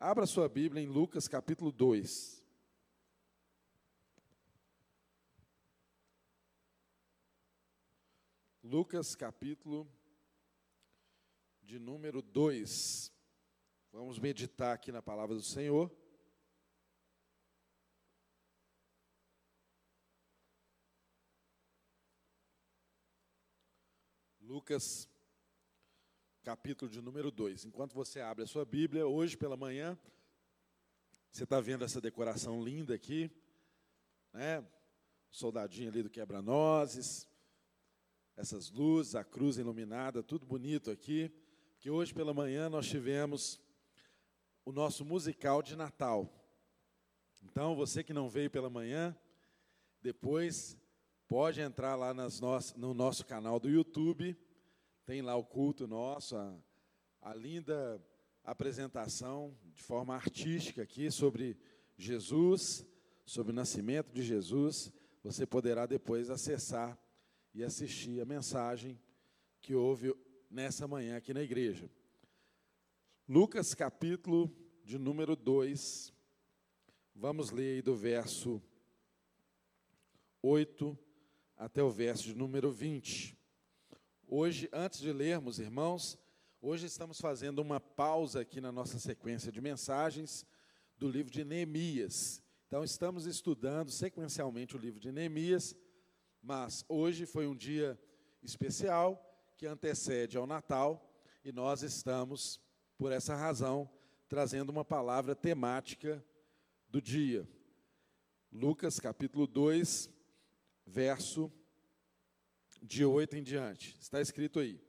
Abra sua Bíblia em Lucas capítulo 2. Lucas capítulo de número 2. Vamos meditar aqui na palavra do Senhor. Lucas capítulo de número 2. Enquanto você abre a sua Bíblia, hoje pela manhã, você está vendo essa decoração linda aqui, né? Soldadinho ali do quebra-nozes, essas luzes, a cruz iluminada, tudo bonito aqui. Que hoje pela manhã nós tivemos o nosso musical de Natal. Então, você que não veio pela manhã, depois pode entrar lá nas no nosso canal do YouTube tem lá o culto nosso, a, a linda apresentação de forma artística aqui sobre Jesus, sobre o nascimento de Jesus. Você poderá depois acessar e assistir a mensagem que houve nessa manhã aqui na igreja. Lucas capítulo de número 2, vamos ler aí do verso 8 até o verso de número 20. Hoje, antes de lermos, irmãos, hoje estamos fazendo uma pausa aqui na nossa sequência de mensagens do livro de Neemias. Então, estamos estudando sequencialmente o livro de Neemias, mas hoje foi um dia especial que antecede ao Natal e nós estamos, por essa razão, trazendo uma palavra temática do dia. Lucas capítulo 2, verso de 8 em diante. Está escrito aí.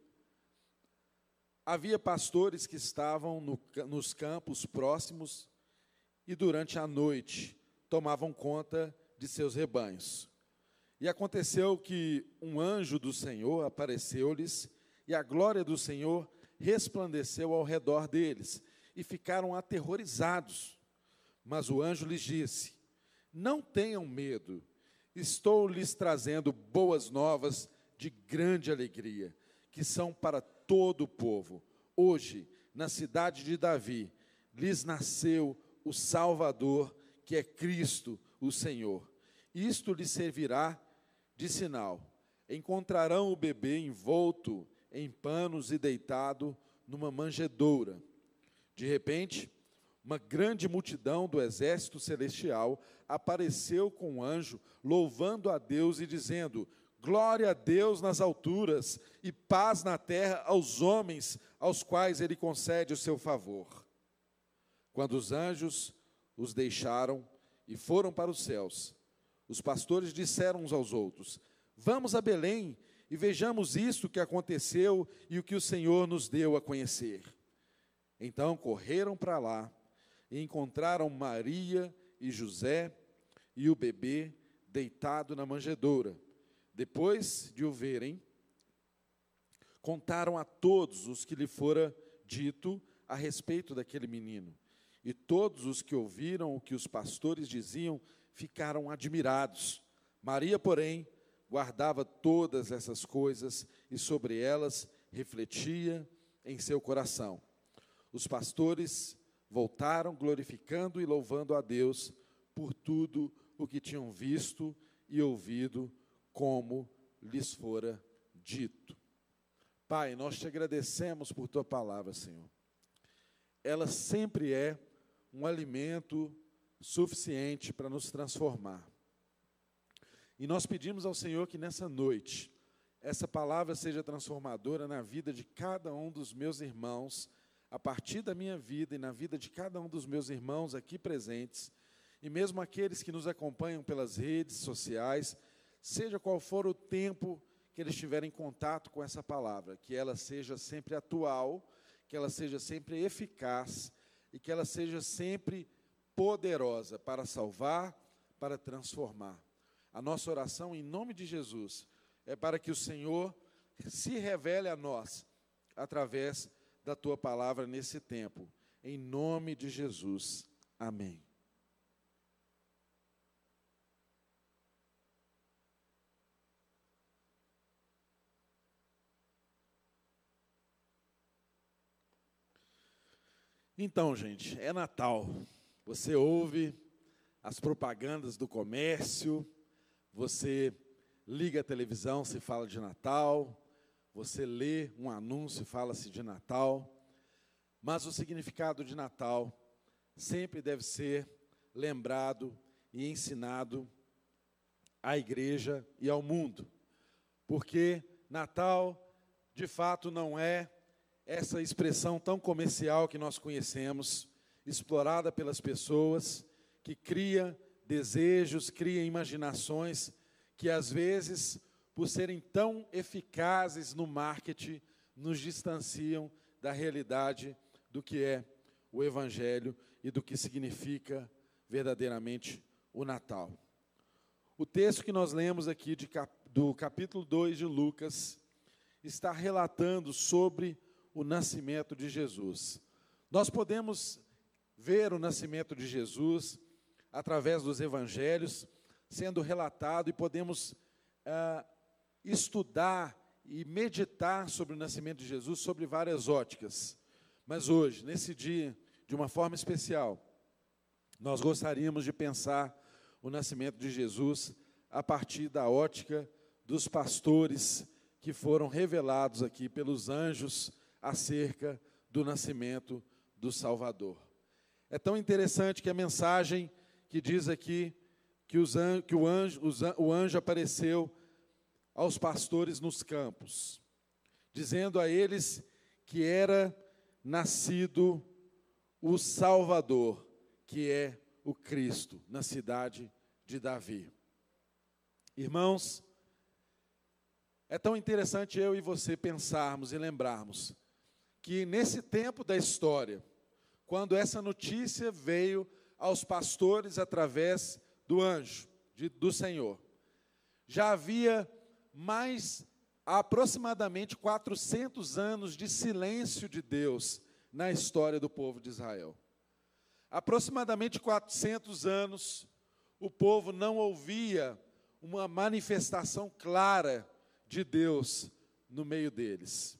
Havia pastores que estavam no, nos campos próximos e durante a noite tomavam conta de seus rebanhos. E aconteceu que um anjo do Senhor apareceu-lhes e a glória do Senhor resplandeceu ao redor deles e ficaram aterrorizados. Mas o anjo lhes disse: Não tenham medo, estou lhes trazendo boas novas de grande alegria, que são para todo o povo. Hoje, na cidade de Davi, lhes nasceu o Salvador, que é Cristo, o Senhor. Isto lhes servirá de sinal. Encontrarão o bebê envolto em panos e deitado numa manjedoura. De repente, uma grande multidão do exército celestial apareceu com um anjo, louvando a Deus e dizendo: Glória a Deus nas alturas e paz na terra aos homens aos quais ele concede o seu favor. Quando os anjos os deixaram e foram para os céus, os pastores disseram uns aos outros: Vamos a Belém e vejamos isto que aconteceu e o que o Senhor nos deu a conhecer. Então correram para lá e encontraram Maria e José e o bebê deitado na manjedoura. Depois de o verem, contaram a todos os que lhe fora dito a respeito daquele menino. E todos os que ouviram o que os pastores diziam ficaram admirados. Maria, porém, guardava todas essas coisas e sobre elas refletia em seu coração. Os pastores voltaram glorificando e louvando a Deus por tudo o que tinham visto e ouvido como lhes fora dito. Pai, nós te agradecemos por tua palavra, Senhor. Ela sempre é um alimento suficiente para nos transformar. E nós pedimos ao Senhor que nessa noite, essa palavra seja transformadora na vida de cada um dos meus irmãos, a partir da minha vida e na vida de cada um dos meus irmãos aqui presentes, e mesmo aqueles que nos acompanham pelas redes sociais seja qual for o tempo que eles em contato com essa palavra, que ela seja sempre atual, que ela seja sempre eficaz e que ela seja sempre poderosa para salvar, para transformar. A nossa oração em nome de Jesus é para que o Senhor se revele a nós através da tua palavra nesse tempo. Em nome de Jesus. Amém. Então, gente, é Natal. Você ouve as propagandas do comércio, você liga a televisão, se fala de Natal, você lê um anúncio, fala-se de Natal. Mas o significado de Natal sempre deve ser lembrado e ensinado à igreja e ao mundo. Porque Natal, de fato, não é essa expressão tão comercial que nós conhecemos, explorada pelas pessoas, que cria desejos, cria imaginações, que às vezes, por serem tão eficazes no marketing, nos distanciam da realidade do que é o Evangelho e do que significa verdadeiramente o Natal. O texto que nós lemos aqui cap, do capítulo 2 de Lucas está relatando sobre o nascimento de Jesus. Nós podemos ver o nascimento de Jesus através dos evangelhos sendo relatado e podemos ah, estudar e meditar sobre o nascimento de Jesus sobre várias óticas. Mas hoje, nesse dia, de uma forma especial, nós gostaríamos de pensar o nascimento de Jesus a partir da ótica dos pastores que foram revelados aqui pelos anjos acerca do nascimento do Salvador. É tão interessante que a mensagem que diz aqui que, an, que o, anjo, o anjo apareceu aos pastores nos campos, dizendo a eles que era nascido o Salvador, que é o Cristo, na cidade de Davi. Irmãos, é tão interessante eu e você pensarmos e lembrarmos que nesse tempo da história, quando essa notícia veio aos pastores através do anjo de, do Senhor, já havia mais aproximadamente 400 anos de silêncio de Deus na história do povo de Israel. Aproximadamente 400 anos, o povo não ouvia uma manifestação clara de Deus no meio deles.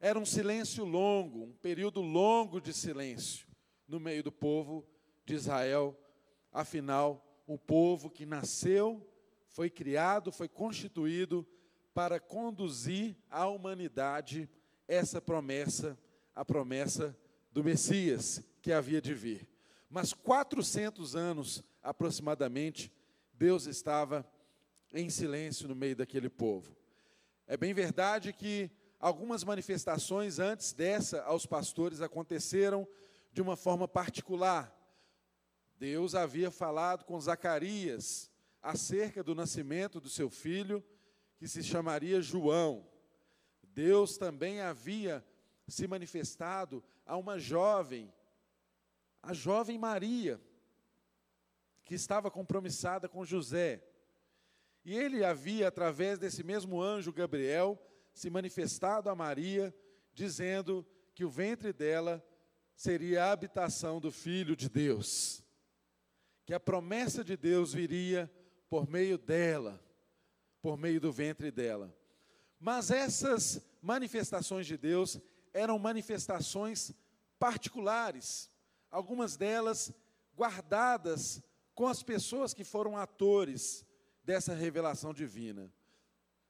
Era um silêncio longo, um período longo de silêncio no meio do povo de Israel. Afinal, o povo que nasceu, foi criado, foi constituído para conduzir à humanidade essa promessa, a promessa do Messias que havia de vir. Mas 400 anos aproximadamente, Deus estava em silêncio no meio daquele povo. É bem verdade que algumas manifestações antes dessa aos pastores aconteceram de uma forma particular. Deus havia falado com Zacarias acerca do nascimento do seu filho, que se chamaria João. Deus também havia se manifestado a uma jovem, a jovem Maria, que estava compromissada com José. E ele havia, através desse mesmo anjo Gabriel, se manifestado a Maria, dizendo que o ventre dela seria a habitação do Filho de Deus, que a promessa de Deus viria por meio dela, por meio do ventre dela. Mas essas manifestações de Deus eram manifestações particulares, algumas delas guardadas com as pessoas que foram atores dessa revelação divina.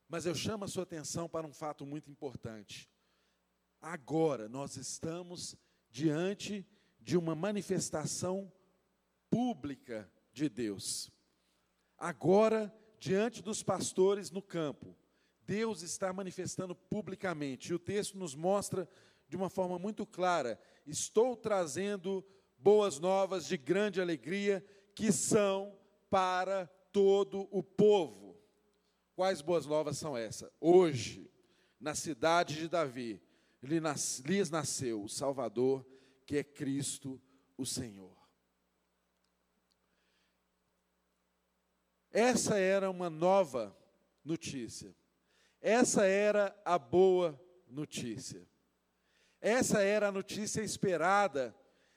Mas eu chamo a sua atenção para um fato muito importante. Agora nós estamos diante de uma manifestação pública de Deus. Agora, diante dos pastores no campo, Deus está manifestando publicamente. E o texto nos mostra de uma forma muito clara: estou trazendo boas novas de grande alegria que são para todo o povo. Quais boas novas são essas? Hoje, na cidade de Davi, lhes nasceu o Salvador, que é Cristo o Senhor. Essa era uma nova notícia. Essa era a boa notícia. Essa era a notícia esperada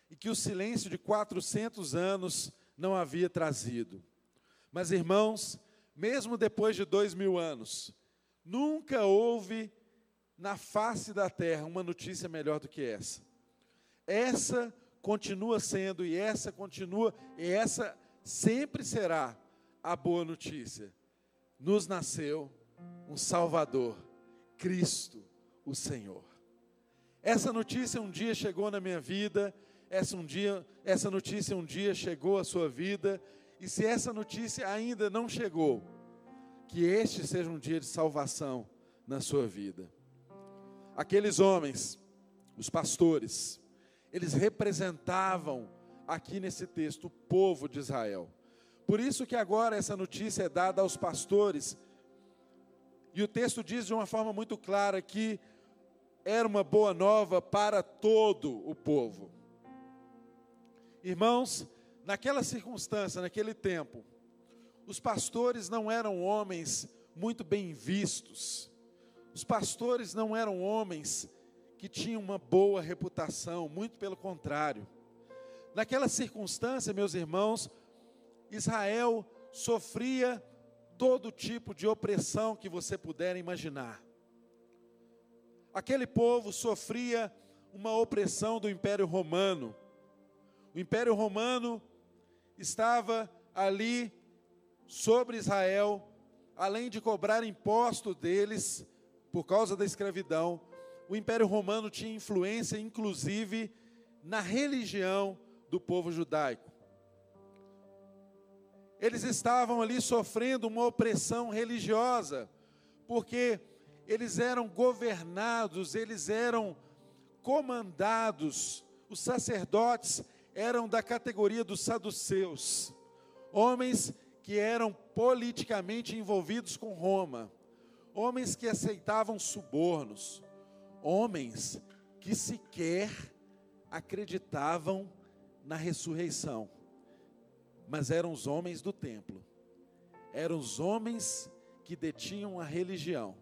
e que o silêncio de 400 anos não havia trazido. Mas, irmãos, mesmo depois de dois mil anos, nunca houve na face da terra uma notícia melhor do que essa. Essa continua sendo, e essa continua, e essa sempre será a boa notícia. Nos nasceu um Salvador, Cristo, o Senhor. Essa notícia um dia chegou na minha vida, essa, um dia, essa notícia um dia chegou à sua vida, e se essa notícia ainda não chegou, que este seja um dia de salvação na sua vida. Aqueles homens, os pastores, eles representavam aqui nesse texto o povo de Israel. Por isso que agora essa notícia é dada aos pastores. E o texto diz de uma forma muito clara que era uma boa nova para todo o povo. Irmãos, naquela circunstância, naquele tempo, os pastores não eram homens muito bem vistos. Os pastores não eram homens que tinham uma boa reputação, muito pelo contrário. Naquela circunstância, meus irmãos, Israel sofria todo tipo de opressão que você puder imaginar. Aquele povo sofria uma opressão do Império Romano. O Império Romano estava ali sobre Israel, além de cobrar imposto deles por causa da escravidão, o Império Romano tinha influência, inclusive, na religião do povo judaico. Eles estavam ali sofrendo uma opressão religiosa, porque eles eram governados, eles eram comandados, os sacerdotes eram da categoria dos saduceus, homens que eram politicamente envolvidos com Roma, homens que aceitavam subornos, homens que sequer acreditavam na ressurreição, mas eram os homens do templo, eram os homens que detinham a religião,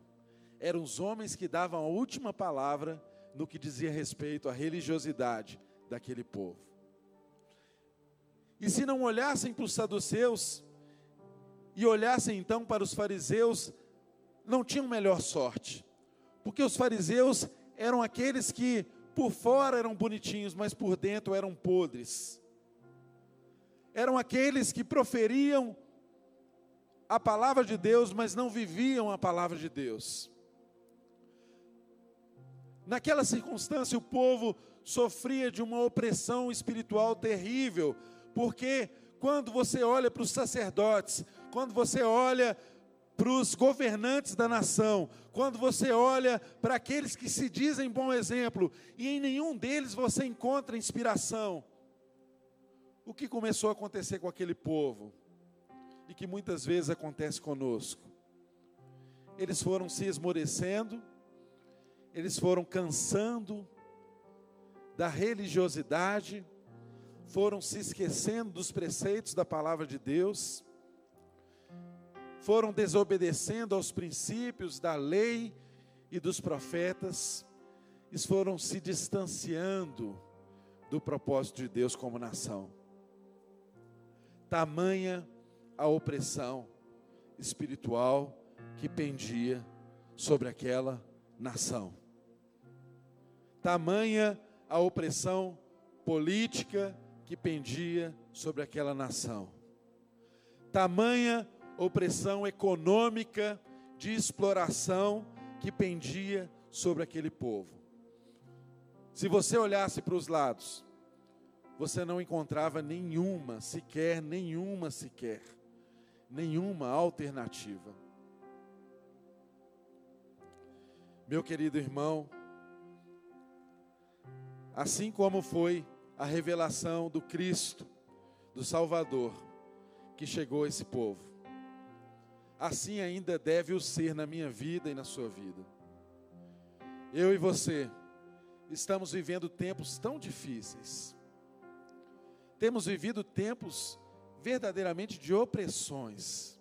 eram os homens que davam a última palavra no que dizia respeito à religiosidade daquele povo. E se não olhassem para os saduceus, e olhassem então para os fariseus, não tinham melhor sorte, porque os fariseus eram aqueles que por fora eram bonitinhos, mas por dentro eram podres. Eram aqueles que proferiam a palavra de Deus, mas não viviam a palavra de Deus. Naquela circunstância, o povo sofria de uma opressão espiritual terrível, porque quando você olha para os sacerdotes, quando você olha para os governantes da nação, quando você olha para aqueles que se dizem bom exemplo, e em nenhum deles você encontra inspiração, o que começou a acontecer com aquele povo, e que muitas vezes acontece conosco? Eles foram se esmorecendo, eles foram cansando da religiosidade, foram se esquecendo dos preceitos da palavra de Deus, foram desobedecendo aos princípios da lei e dos profetas, e foram se distanciando do propósito de Deus como nação. Tamanha a opressão espiritual que pendia sobre aquela nação. Tamanha a opressão política que pendia sobre aquela nação. Tamanha opressão econômica de exploração que pendia sobre aquele povo. Se você olhasse para os lados, você não encontrava nenhuma, sequer, nenhuma sequer, nenhuma alternativa. Meu querido irmão, assim como foi a revelação do Cristo, do Salvador, que chegou a esse povo assim ainda deve o ser na minha vida e na sua vida. Eu e você estamos vivendo tempos tão difíceis. Temos vivido tempos verdadeiramente de opressões.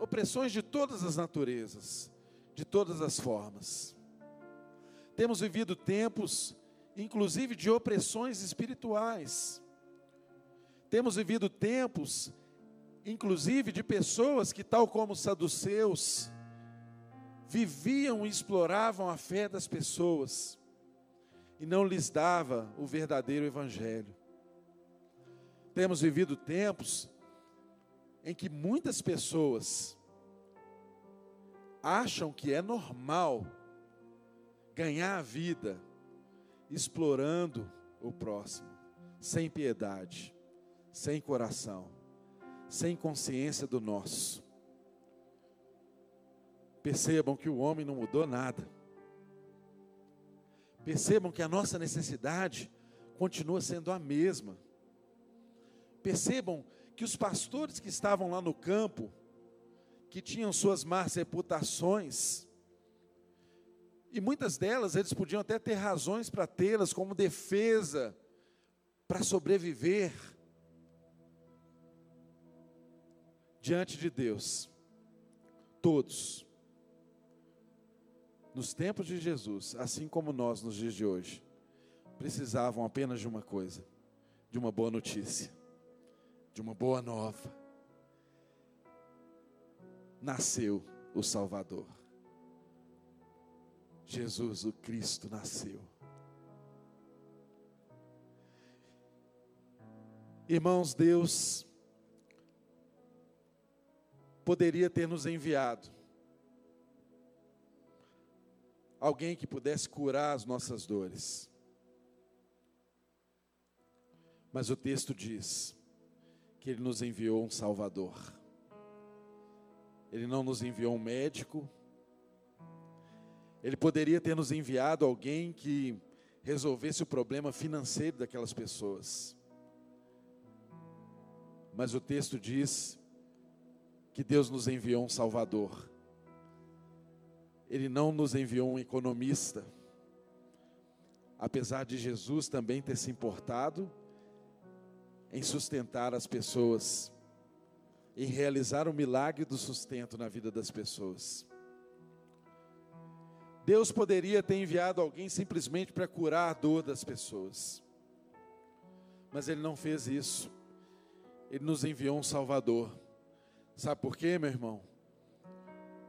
Opressões de todas as naturezas, de todas as formas. Temos vivido tempos, inclusive, de opressões espirituais. Temos vivido tempos inclusive de pessoas que, tal como os saduceus, viviam e exploravam a fé das pessoas. e não lhes dava o verdadeiro evangelho. Temos vivido tempos em que muitas pessoas acham que é normal ganhar a vida explorando o próximo, sem piedade, sem coração, sem consciência do nosso. Percebam que o homem não mudou nada. Percebam que a nossa necessidade continua sendo a mesma. Percebam que os pastores que estavam lá no campo, que tinham suas más reputações, e muitas delas eles podiam até ter razões para tê-las como defesa para sobreviver diante de Deus. Todos nos tempos de Jesus, assim como nós nos dias de hoje, precisavam apenas de uma coisa: de uma boa notícia, de uma boa nova. Nasceu o Salvador. Jesus, o Cristo, nasceu. Irmãos, Deus poderia ter nos enviado alguém que pudesse curar as nossas dores. Mas o texto diz que ele nos enviou um Salvador. Ele não nos enviou um médico. Ele poderia ter nos enviado alguém que resolvesse o problema financeiro daquelas pessoas. Mas o texto diz que Deus nos enviou um Salvador ele não nos enviou um economista. Apesar de Jesus também ter se importado em sustentar as pessoas, em realizar o milagre do sustento na vida das pessoas. Deus poderia ter enviado alguém simplesmente para curar a dor das pessoas, mas Ele não fez isso. Ele nos enviou um Salvador. Sabe por quê, meu irmão?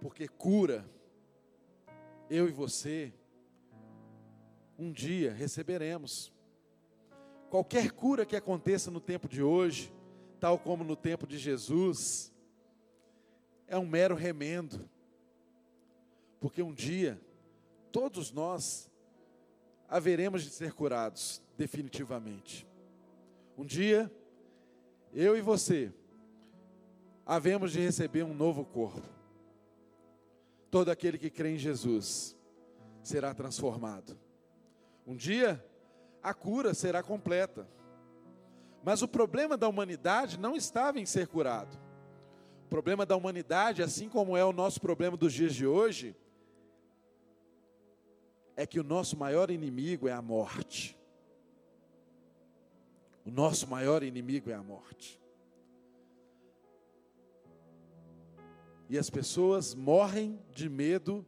Porque cura eu e você, um dia receberemos. Qualquer cura que aconteça no tempo de hoje, tal como no tempo de Jesus, é um mero remendo, porque um dia todos nós haveremos de ser curados, definitivamente. Um dia, eu e você, havemos de receber um novo corpo todo aquele que crê em Jesus será transformado. Um dia, a cura será completa. Mas o problema da humanidade não estava em ser curado. O problema da humanidade, assim como é o nosso problema dos dias de hoje, é que o nosso maior inimigo é a morte. O nosso maior inimigo é a morte. E as pessoas morrem de medo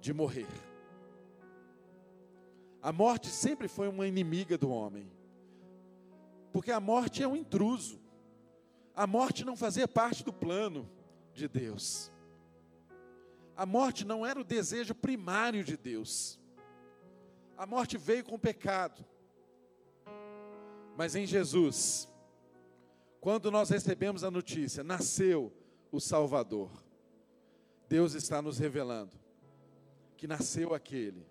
de morrer. A morte sempre foi uma inimiga do homem. Porque a morte é um intruso. A morte não fazia parte do plano de Deus. A morte não era o desejo primário de Deus. A morte veio com o pecado. Mas em Jesus, quando nós recebemos a notícia, nasceu o Salvador. Deus está nos revelando que nasceu aquele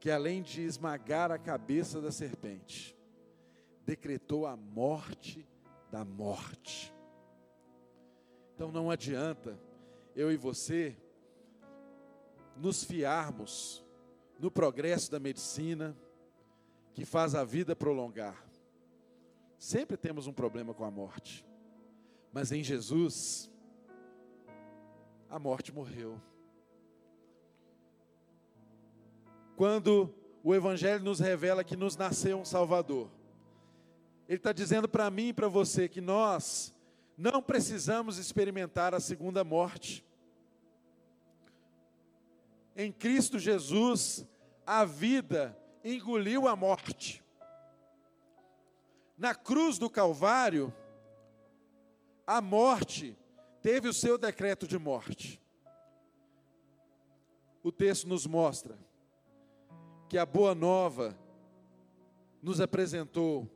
que, além de esmagar a cabeça da serpente, decretou a morte da morte. Então não adianta eu e você nos fiarmos no progresso da medicina que faz a vida prolongar. Sempre temos um problema com a morte, mas em Jesus a morte morreu. Quando o Evangelho nos revela que nos nasceu um Salvador, Ele está dizendo para mim e para você que nós não precisamos experimentar a segunda morte. Em Cristo Jesus, a vida engoliu a morte. Na cruz do Calvário, a morte teve o seu decreto de morte. O texto nos mostra que a boa nova nos apresentou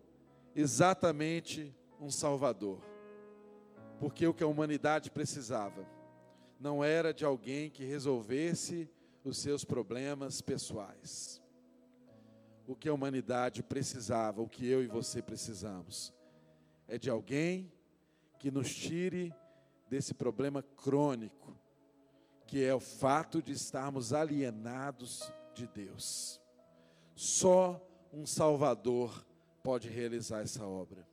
exatamente um Salvador. Porque o que a humanidade precisava não era de alguém que resolvesse os seus problemas pessoais. O que a humanidade precisava, o que eu e você precisamos, é de alguém que nos tire desse problema crônico, que é o fato de estarmos alienados de Deus. Só um Salvador pode realizar essa obra.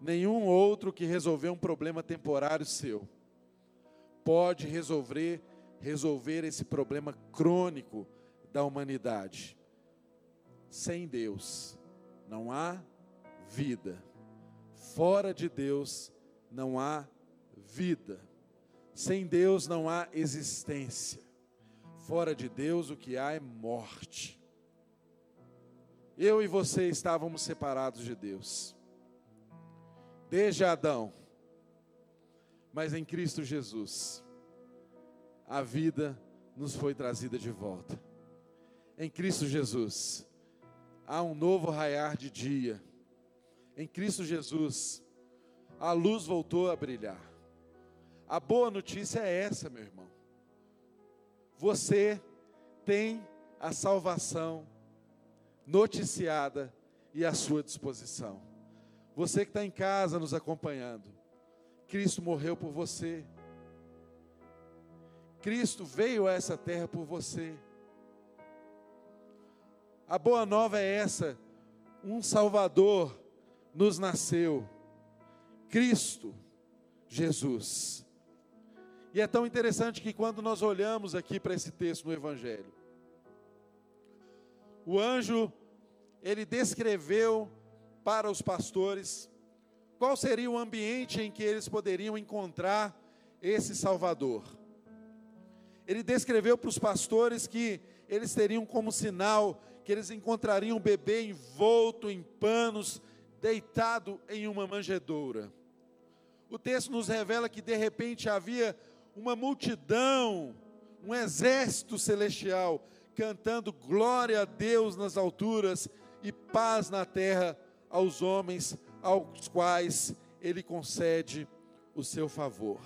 Nenhum outro que resolver um problema temporário seu pode resolver resolver esse problema crônico da humanidade. Sem Deus não há vida. Fora de Deus não há vida. Sem Deus não há existência. Fora de Deus o que há é morte. Eu e você estávamos separados de Deus desde Adão. Mas em Cristo Jesus, a vida nos foi trazida de volta. Em Cristo Jesus, há um novo raiar de dia. Em Cristo Jesus, a luz voltou a brilhar. A boa notícia é essa, meu irmão. Você tem a salvação noticiada e à sua disposição. Você que está em casa nos acompanhando, Cristo morreu por você. Cristo veio a essa terra por você. A boa nova é essa: um Salvador nos nasceu, Cristo Jesus. E é tão interessante que quando nós olhamos aqui para esse texto no Evangelho, o anjo, ele descreveu para os pastores qual seria o ambiente em que eles poderiam encontrar esse Salvador. Ele descreveu para os pastores que eles teriam como sinal que eles encontrariam um bebê envolto em panos, deitado em uma manjedoura. O texto nos revela que de repente havia uma multidão, um exército celestial, cantando glória a Deus nas alturas e paz na terra aos homens aos quais ele concede o seu favor.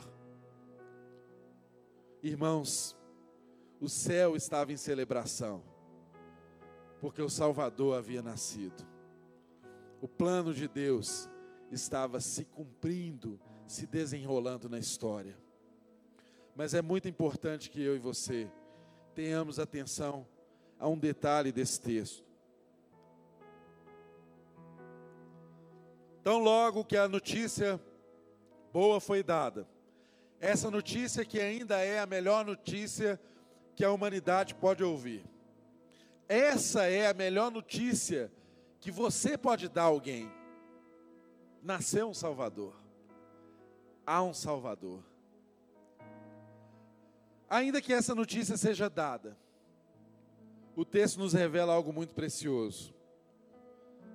Irmãos, o céu estava em celebração, porque o Salvador havia nascido. O plano de Deus estava se cumprindo, se desenrolando na história. Mas é muito importante que eu e você tenhamos atenção a um detalhe desse texto. Tão logo que a notícia boa foi dada, essa notícia que ainda é a melhor notícia que a humanidade pode ouvir. Essa é a melhor notícia que você pode dar a alguém. Nasceu um Salvador. Há um Salvador. Ainda que essa notícia seja dada, o texto nos revela algo muito precioso.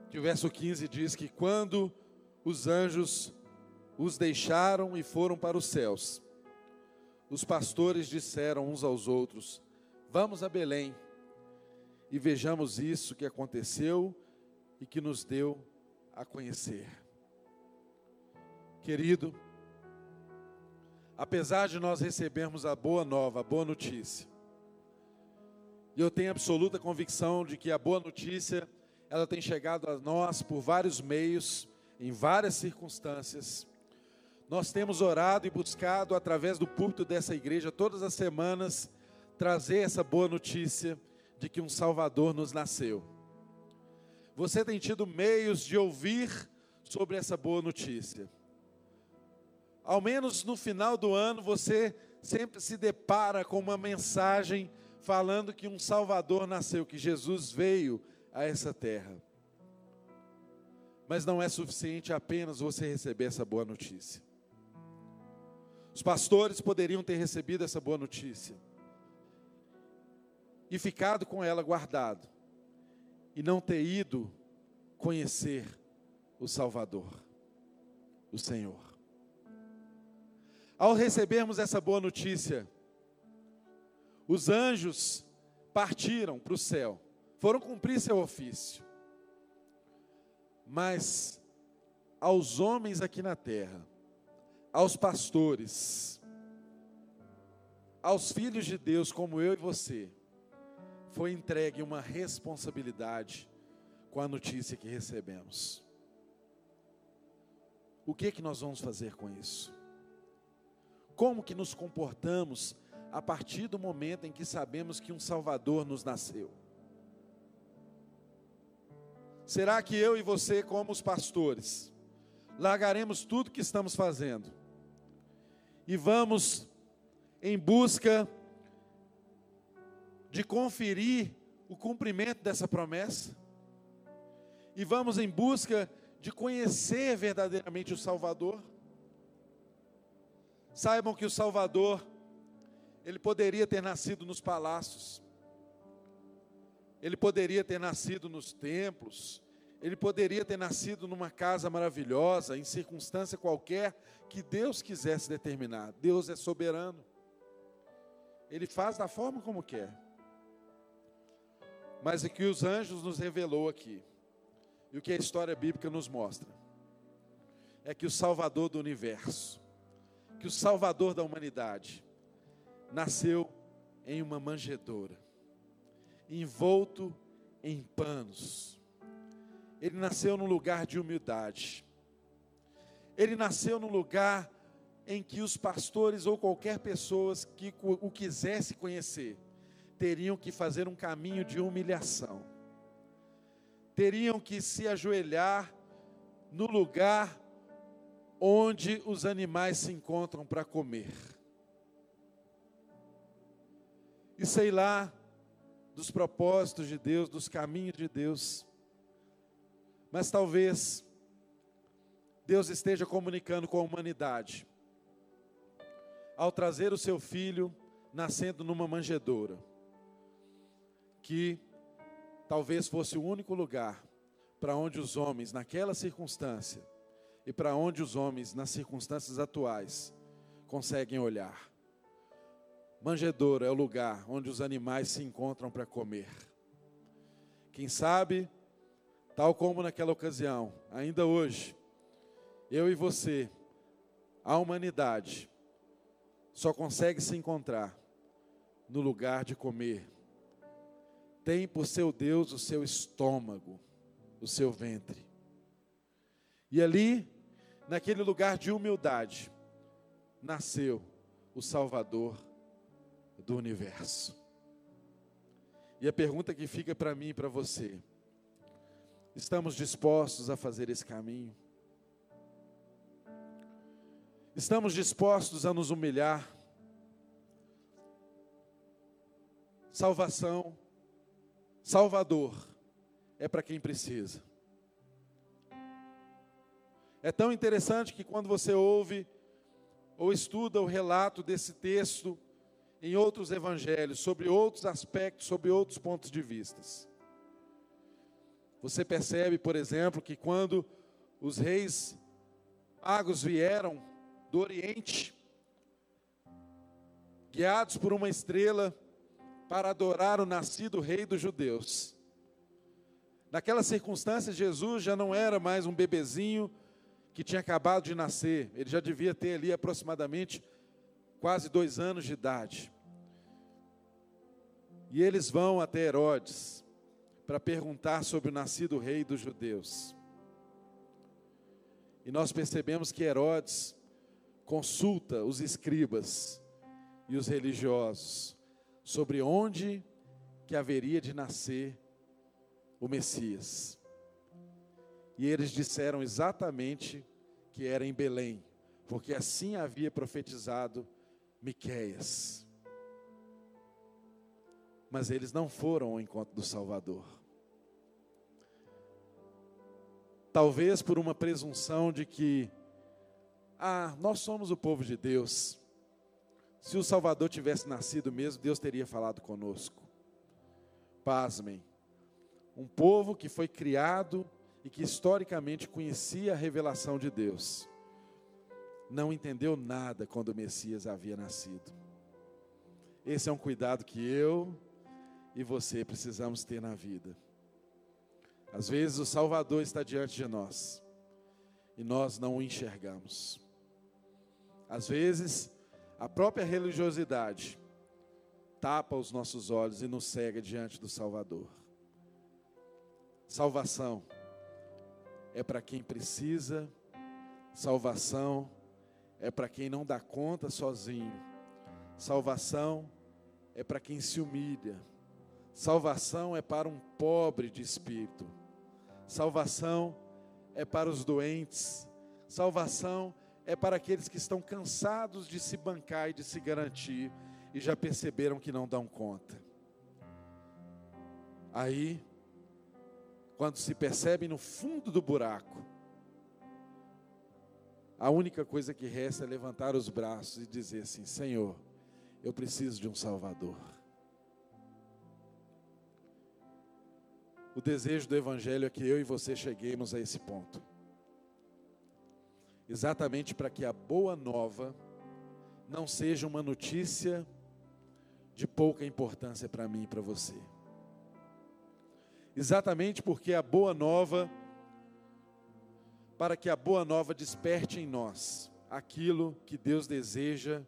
Que o verso 15 diz que quando os anjos os deixaram e foram para os céus. Os pastores disseram uns aos outros: Vamos a Belém e vejamos isso que aconteceu e que nos deu a conhecer. Querido, apesar de nós recebermos a boa nova, a boa notícia, e eu tenho absoluta convicção de que a boa notícia, ela tem chegado a nós por vários meios, em várias circunstâncias. Nós temos orado e buscado através do púlpito dessa igreja todas as semanas trazer essa boa notícia de que um Salvador nos nasceu. Você tem tido meios de ouvir sobre essa boa notícia. Ao menos no final do ano você sempre se depara com uma mensagem falando que um Salvador nasceu, que Jesus veio a essa terra. Mas não é suficiente apenas você receber essa boa notícia. Os pastores poderiam ter recebido essa boa notícia e ficado com ela guardado e não ter ido conhecer o Salvador, o Senhor. Ao recebermos essa boa notícia, os anjos partiram para o céu, foram cumprir seu ofício. Mas aos homens aqui na terra, aos pastores, aos filhos de Deus como eu e você, foi entregue uma responsabilidade com a notícia que recebemos. O que que nós vamos fazer com isso? Como que nos comportamos a partir do momento em que sabemos que um Salvador nos nasceu? Será que eu e você, como os pastores, largaremos tudo que estamos fazendo e vamos em busca de conferir o cumprimento dessa promessa? E vamos em busca de conhecer verdadeiramente o Salvador? Saibam que o Salvador, ele poderia ter nascido nos palácios, ele poderia ter nascido nos templos, ele poderia ter nascido numa casa maravilhosa, em circunstância qualquer que Deus quisesse determinar. Deus é soberano. Ele faz da forma como quer. Mas é que os anjos nos revelou aqui. E o que a história bíblica nos mostra é que o Salvador do universo, que o Salvador da humanidade, nasceu em uma manjedoura, envolto em panos. Ele nasceu num lugar de humildade. Ele nasceu num lugar em que os pastores ou qualquer pessoa que o quisesse conhecer teriam que fazer um caminho de humilhação. Teriam que se ajoelhar no lugar onde os animais se encontram para comer. E sei lá dos propósitos de Deus, dos caminhos de Deus. Mas talvez Deus esteja comunicando com a humanidade ao trazer o seu filho nascendo numa manjedoura, que talvez fosse o único lugar para onde os homens, naquela circunstância, e para onde os homens, nas circunstâncias atuais, conseguem olhar. Manjedoura é o lugar onde os animais se encontram para comer. Quem sabe, tal como naquela ocasião, ainda hoje, eu e você, a humanidade, só consegue se encontrar no lugar de comer. Tem por seu Deus o seu estômago, o seu ventre. E ali, naquele lugar de humildade, nasceu o Salvador do universo. E a pergunta que fica para mim e para você: estamos dispostos a fazer esse caminho? Estamos dispostos a nos humilhar? Salvação, Salvador, é para quem precisa. É tão interessante que quando você ouve ou estuda o relato desse texto em outros evangelhos, sobre outros aspectos, sobre outros pontos de vistas. Você percebe, por exemplo, que quando os reis magos vieram do Oriente, guiados por uma estrela para adorar o nascido rei dos judeus. Naquela circunstância, Jesus já não era mais um bebezinho que tinha acabado de nascer, ele já devia ter ali aproximadamente quase dois anos de idade. E eles vão até Herodes para perguntar sobre o nascido rei dos judeus. E nós percebemos que Herodes consulta os escribas e os religiosos sobre onde que haveria de nascer o Messias. E eles disseram exatamente que era em Belém, porque assim havia profetizado Miqueias. Mas eles não foram ao encontro do Salvador. Talvez por uma presunção de que ah, nós somos o povo de Deus. Se o Salvador tivesse nascido mesmo, Deus teria falado conosco. Pasmem. Um povo que foi criado e que historicamente conhecia a revelação de Deus, não entendeu nada quando o Messias havia nascido. Esse é um cuidado que eu e você precisamos ter na vida. Às vezes o Salvador está diante de nós e nós não o enxergamos. Às vezes a própria religiosidade tapa os nossos olhos e nos cega diante do Salvador. Salvação é para quem precisa, salvação é para quem não dá conta sozinho, salvação é para quem se humilha, salvação é para um pobre de espírito, salvação é para os doentes, salvação é para aqueles que estão cansados de se bancar e de se garantir e já perceberam que não dão conta. Aí, quando se percebem no fundo do buraco, a única coisa que resta é levantar os braços e dizer assim: Senhor, eu preciso de um Salvador. O desejo do Evangelho é que eu e você cheguemos a esse ponto. Exatamente para que a boa nova não seja uma notícia de pouca importância para mim e para você. Exatamente porque a boa nova, para que a boa nova desperte em nós aquilo que Deus deseja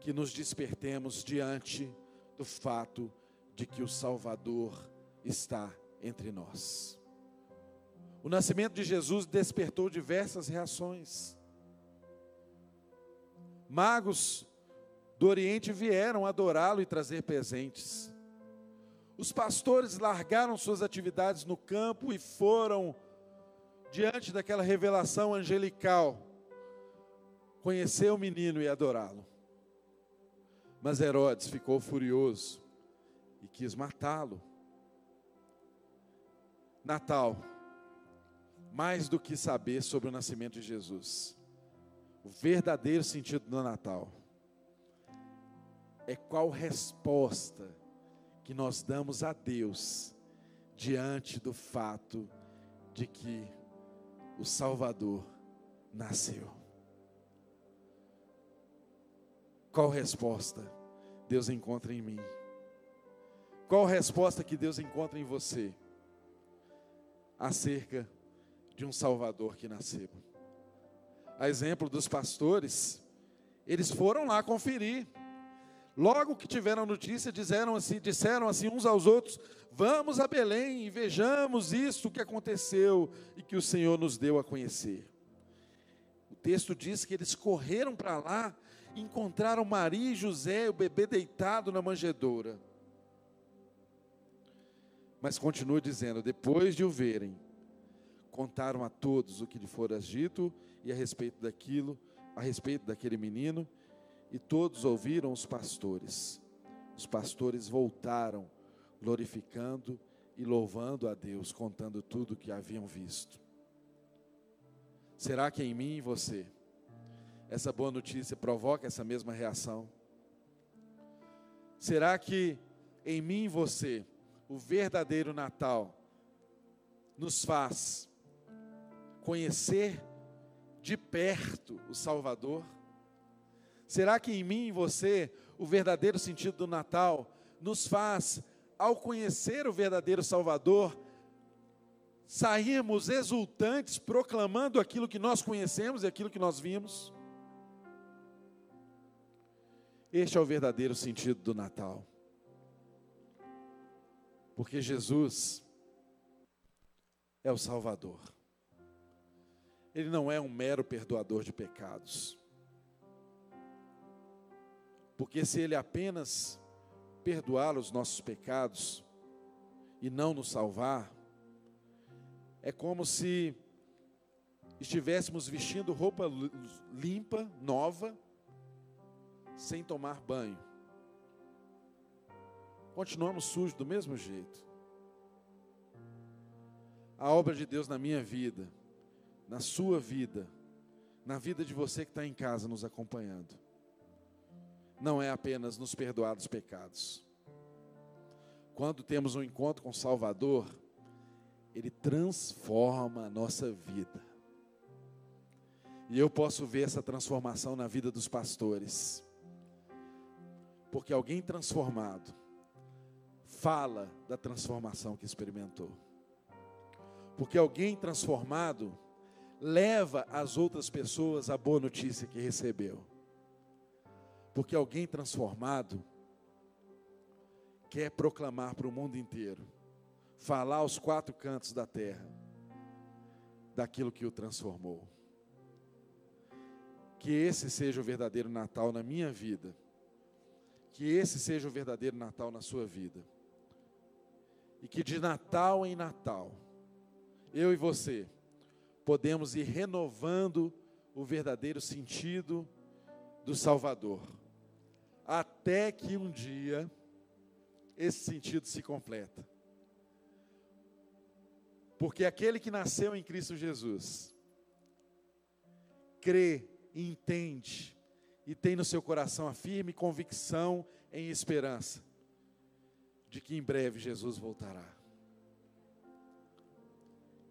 que nos despertemos diante do fato de que o Salvador está entre nós. O nascimento de Jesus despertou diversas reações. Magos do Oriente vieram adorá-lo e trazer presentes. Os pastores largaram suas atividades no campo e foram, diante daquela revelação angelical, conhecer o menino e adorá-lo. Mas Herodes ficou furioso e quis matá-lo. Natal, mais do que saber sobre o nascimento de Jesus, o verdadeiro sentido do Natal é qual resposta que nós damos a Deus diante do fato de que o Salvador nasceu. Qual resposta Deus encontra em mim? Qual resposta que Deus encontra em você acerca de um Salvador que nasceu? A exemplo dos pastores, eles foram lá conferir. Logo que tiveram notícia, disseram assim, disseram assim uns aos outros: Vamos a Belém e vejamos isso que aconteceu e que o Senhor nos deu a conhecer. O texto diz que eles correram para lá, encontraram Maria e José, o bebê deitado na manjedoura. Mas continua dizendo: depois de o verem, contaram a todos o que lhe fora dito e a respeito daquilo, a respeito daquele menino e todos ouviram os pastores. Os pastores voltaram, glorificando e louvando a Deus, contando tudo o que haviam visto. Será que em mim e você, essa boa notícia provoca essa mesma reação? Será que em mim e você, o verdadeiro Natal, nos faz conhecer de perto o Salvador? Será que em mim e você o verdadeiro sentido do Natal nos faz, ao conhecer o verdadeiro Salvador, sairmos exultantes proclamando aquilo que nós conhecemos e aquilo que nós vimos? Este é o verdadeiro sentido do Natal. Porque Jesus é o Salvador. Ele não é um mero perdoador de pecados. Porque se Ele apenas perdoar os nossos pecados e não nos salvar, é como se estivéssemos vestindo roupa limpa, nova, sem tomar banho. Continuamos sujos do mesmo jeito. A obra de Deus na minha vida, na sua vida, na vida de você que está em casa nos acompanhando, não é apenas nos perdoar dos pecados. Quando temos um encontro com o Salvador, Ele transforma a nossa vida. E eu posso ver essa transformação na vida dos pastores. Porque alguém transformado fala da transformação que experimentou. Porque alguém transformado leva as outras pessoas a boa notícia que recebeu. Porque alguém transformado quer proclamar para o mundo inteiro, falar aos quatro cantos da terra daquilo que o transformou. Que esse seja o verdadeiro Natal na minha vida. Que esse seja o verdadeiro Natal na sua vida. E que de Natal em Natal, eu e você, podemos ir renovando o verdadeiro sentido do Salvador. Até que um dia esse sentido se completa. Porque aquele que nasceu em Cristo Jesus, crê entende e tem no seu coração a firme convicção em esperança de que em breve Jesus voltará.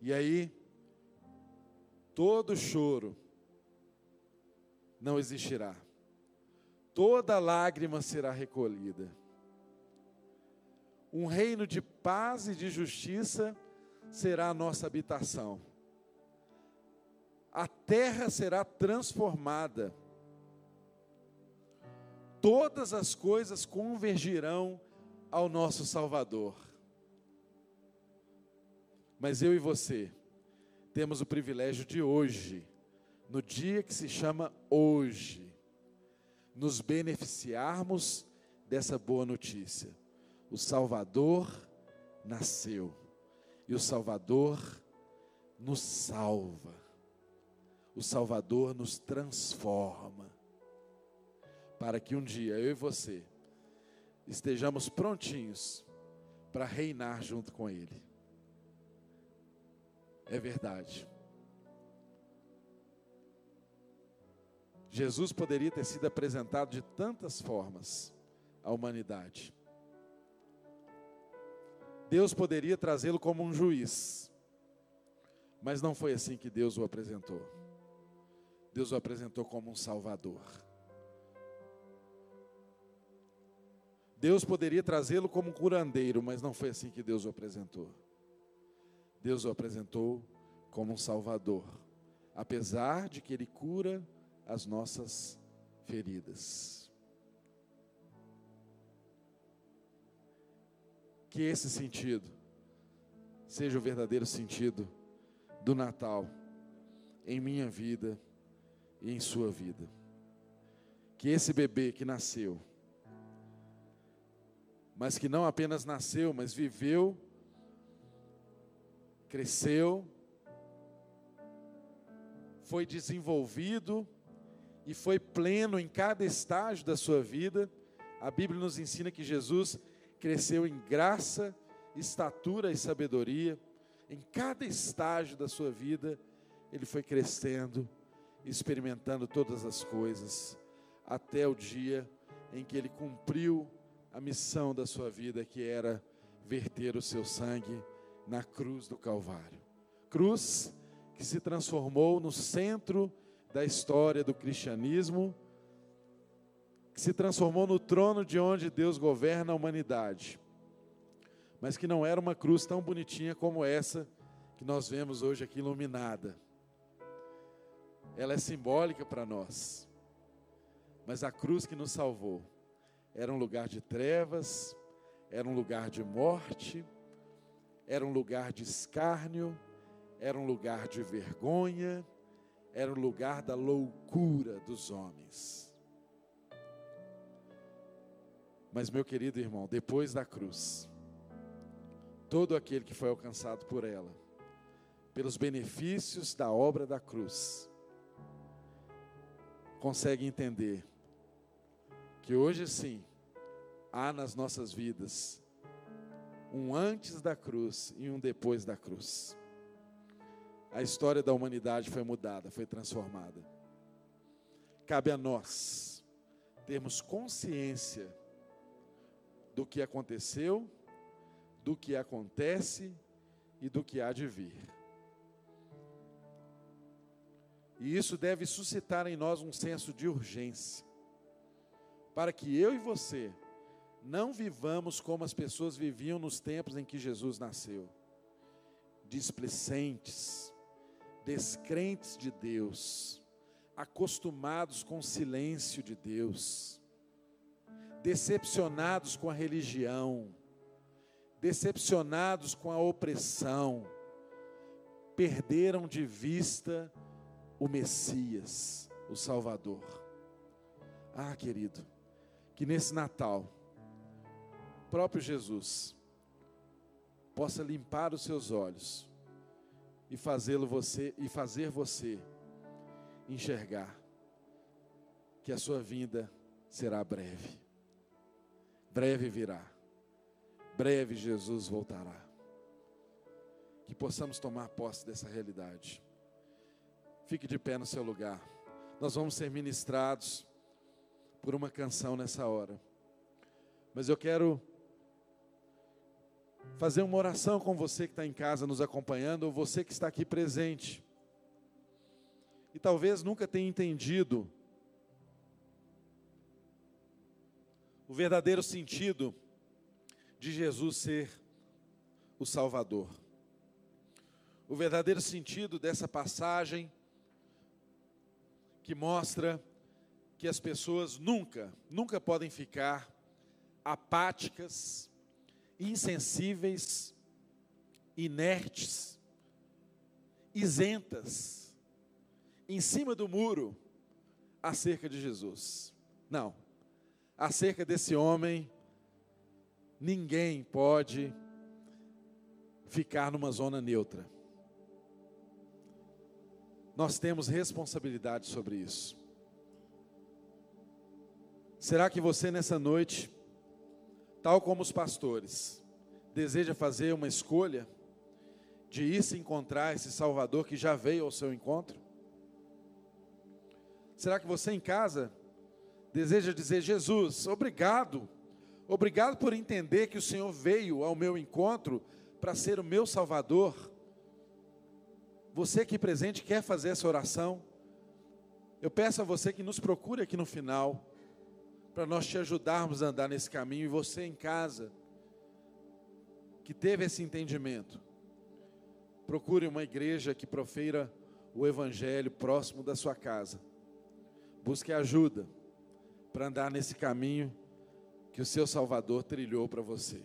E aí, todo choro não existirá, toda lágrima será recolhida. Um reino de paz e de justiça será a nossa habitação a terra será transformada. Todas as coisas convergirão ao nosso Salvador. Mas eu e você temos o privilégio de hoje, no dia que se chama hoje, nos beneficiarmos dessa boa notícia. O Salvador nasceu e o Salvador nos salva o Salvador nos transforma, para que um dia eu e você estejamos prontinhos para reinar junto com Ele. É verdade. Jesus poderia ter sido apresentado de tantas formas à humanidade. Deus poderia trazê-lo como um juiz, mas não foi assim que Deus o apresentou. Deus o apresentou como um Salvador. Deus poderia trazê-lo como curandeiro, mas não foi assim que Deus o apresentou. Deus o apresentou como um Salvador, apesar de que Ele cura as nossas feridas. Que esse sentido seja o verdadeiro sentido do Natal em minha vida e em sua vida. Que esse bebê que nasceu, mas que não apenas nasceu, mas viveu, cresceu, foi desenvolvido e foi pleno em cada estágio da sua vida. A Bíblia nos ensina que Jesus cresceu em graça, estatura e sabedoria. Em cada estágio da sua vida, ele foi crescendo experimentando todas as coisas, até o dia em que ele cumpriu a missão da sua vida, que era verter o seu sangue na cruz do Calvário. Cruz que se transformou no centro da história do cristianismo, que se transformou no trono de onde Deus governa a humanidade, mas que não era uma cruz tão bonitinha como essa que nós vemos hoje aqui iluminada ela é simbólica para nós. Mas a cruz que nos salvou era um lugar de trevas, era um lugar de morte, era um lugar de escárnio, era um lugar de vergonha, era um lugar da loucura dos homens. Mas, meu querido irmão, depois da cruz, todo aquele que foi alcançado por ela, pelos benefícios da obra da cruz, consegue entender que hoje sim há nas nossas vidas um antes da cruz e um depois da cruz. A história da humanidade foi mudada, foi transformada. Cabe a nós termos consciência do que aconteceu, do que acontece e do que há de vir. E isso deve suscitar em nós um senso de urgência, para que eu e você não vivamos como as pessoas viviam nos tempos em que Jesus nasceu. Displicentes, descrentes de Deus, acostumados com o silêncio de Deus, decepcionados com a religião, decepcionados com a opressão, perderam de vista o Messias, o Salvador. Ah, querido, que nesse Natal, próprio Jesus possa limpar os seus olhos e fazê-lo você e fazer você enxergar que a sua vinda será breve. Breve virá. Breve Jesus voltará. Que possamos tomar posse dessa realidade. Fique de pé no seu lugar. Nós vamos ser ministrados por uma canção nessa hora. Mas eu quero fazer uma oração com você que está em casa nos acompanhando, ou você que está aqui presente. E talvez nunca tenha entendido o verdadeiro sentido de Jesus ser o Salvador. O verdadeiro sentido dessa passagem que mostra que as pessoas nunca, nunca podem ficar apáticas, insensíveis, inertes, isentas, em cima do muro, acerca de Jesus. Não, acerca desse homem, ninguém pode ficar numa zona neutra. Nós temos responsabilidade sobre isso. Será que você nessa noite, tal como os pastores, deseja fazer uma escolha de ir se encontrar esse Salvador que já veio ao seu encontro? Será que você em casa deseja dizer: Jesus, obrigado, obrigado por entender que o Senhor veio ao meu encontro para ser o meu Salvador? Você aqui presente quer fazer essa oração? Eu peço a você que nos procure aqui no final para nós te ajudarmos a andar nesse caminho. E você em casa, que teve esse entendimento, procure uma igreja que profeira o Evangelho próximo da sua casa. Busque ajuda para andar nesse caminho que o seu Salvador trilhou para você.